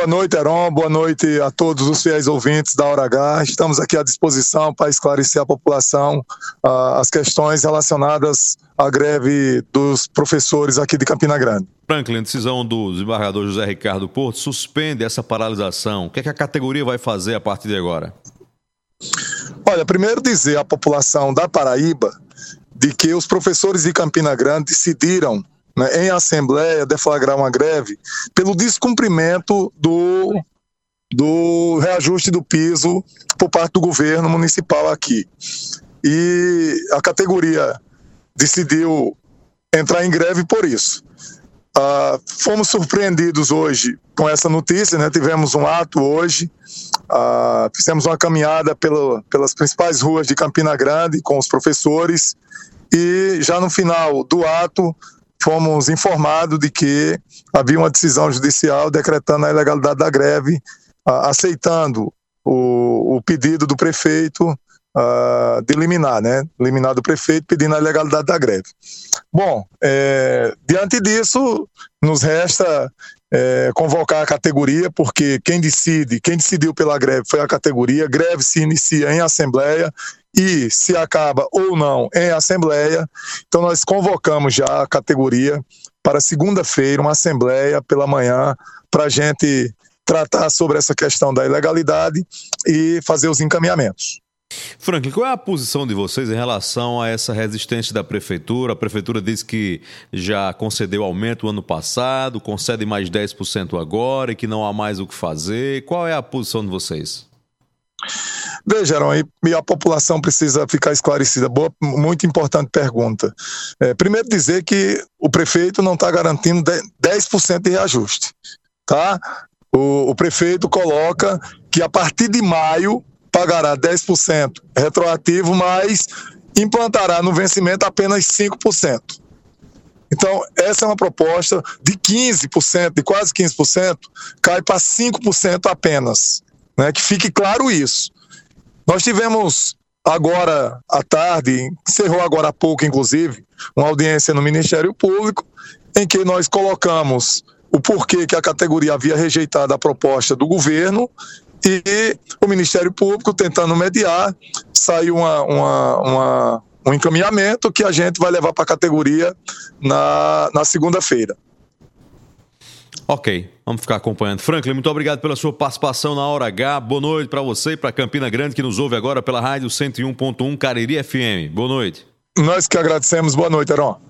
Boa noite, Heron. Boa noite a todos os fiéis ouvintes da Hora H. Estamos aqui à disposição para esclarecer à população uh, as questões relacionadas à greve dos professores aqui de Campina Grande. Franklin, decisão do desembargador José Ricardo Porto suspende essa paralisação. O que, é que a categoria vai fazer a partir de agora? Olha, primeiro dizer à população da Paraíba de que os professores de Campina Grande decidiram né, em assembleia deflagrar uma greve pelo descumprimento do, do reajuste do piso por parte do governo municipal aqui. E a categoria decidiu entrar em greve por isso. Ah, fomos surpreendidos hoje com essa notícia, né? tivemos um ato hoje, ah, fizemos uma caminhada pelo, pelas principais ruas de Campina Grande com os professores e já no final do ato fomos informados de que havia uma decisão judicial decretando a ilegalidade da greve, aceitando o, o pedido do prefeito Uh, de eliminar, né? Eliminar do prefeito pedindo a legalidade da greve. Bom, é, diante disso, nos resta é, convocar a categoria, porque quem decide, quem decidiu pela greve foi a categoria. Greve se inicia em assembleia e se acaba ou não em assembleia. Então nós convocamos já a categoria para segunda-feira uma assembleia pela manhã para a gente tratar sobre essa questão da ilegalidade e fazer os encaminhamentos. Franklin, qual é a posição de vocês em relação a essa resistência da prefeitura? A prefeitura disse que já concedeu aumento no ano passado, concede mais 10% agora e que não há mais o que fazer. Qual é a posição de vocês? Vejaram, e a população precisa ficar esclarecida. Boa, muito importante pergunta. É, primeiro dizer que o prefeito não está garantindo 10% de reajuste. Tá? O, o prefeito coloca que a partir de maio pagará 10% retroativo, mas implantará no vencimento apenas 5%. Então, essa é uma proposta de 15%, de quase 15%, cai para 5% apenas. Né? Que fique claro isso. Nós tivemos agora à tarde, encerrou agora há pouco, inclusive, uma audiência no Ministério Público, em que nós colocamos o porquê que a categoria havia rejeitado a proposta do governo e o Ministério Público tentando mediar, saiu uma, uma, uma, um encaminhamento que a gente vai levar para a categoria na, na segunda-feira. Ok, vamos ficar acompanhando. Franklin, muito obrigado pela sua participação na Hora H. Boa noite para você e para Campina Grande, que nos ouve agora pela rádio 101.1 Cariri FM. Boa noite. Nós que agradecemos. Boa noite, Heron.